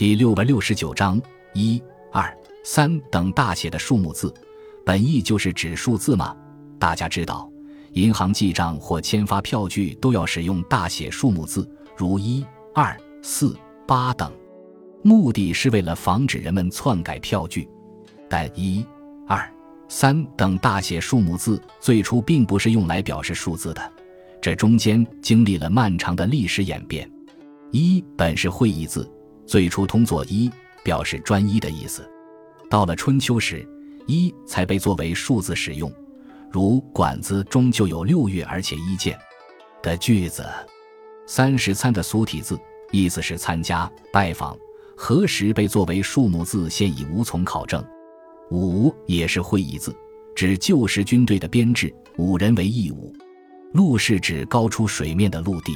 第六百六十九章一、二、三等大写的数目字，本意就是指数字嘛。大家知道，银行记账或签发票据都要使用大写数目字，如一、二、四、八等，目的是为了防止人们篡改票据。但一、二、三等大写数目字最初并不是用来表示数字的，这中间经历了漫长的历史演变。一本是会意字，最初通作一，表示专一的意思。到了春秋时，一才被作为数字使用，如《管子》中就有“六月而且一见”的句子。三十参的俗体字，意思是参加、拜访。何时被作为数目字，现已无从考证。五也是会意字，指旧时军队的编制，五人为一伍。陆是指高出水面的陆地。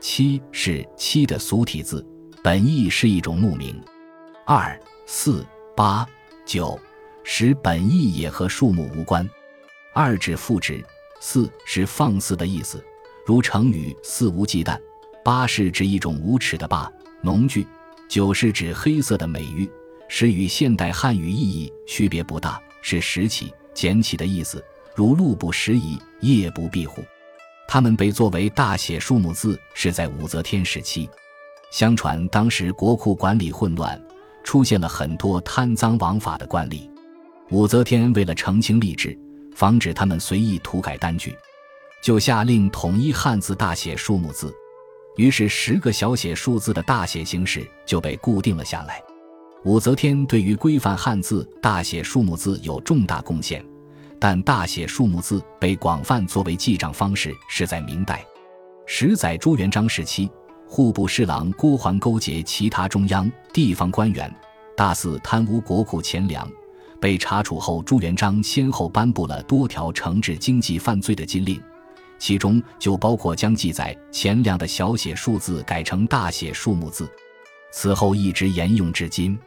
七是七的俗体字，本意是一种牧名。二、四、八、九、十本意也和数目无关。二指副职，四是放肆的意思，如成语“肆无忌惮”。八是指一种无耻的霸农具。九是指黑色的美玉。十与现代汉语意义区别不大，是拾起、捡起的意思，如路不拾遗，夜不闭户。它们被作为大写数目字是在武则天时期。相传当时国库管理混乱，出现了很多贪赃枉法的官吏。武则天为了澄清吏治，防止他们随意涂改单据，就下令统一汉字大写数目字。于是十个小写数字的大写形式就被固定了下来。武则天对于规范汉字大写数目字有重大贡献，但大写数目字被广泛作为记账方式是在明代。十载朱元璋时期，户部侍郎郭桓勾结其他中央地方官员，大肆贪污国库钱粮，被查处后，朱元璋先后颁布了多条惩治经济犯罪的禁令，其中就包括将记载钱粮的小写数字改成大写数目字，此后一直沿用至今。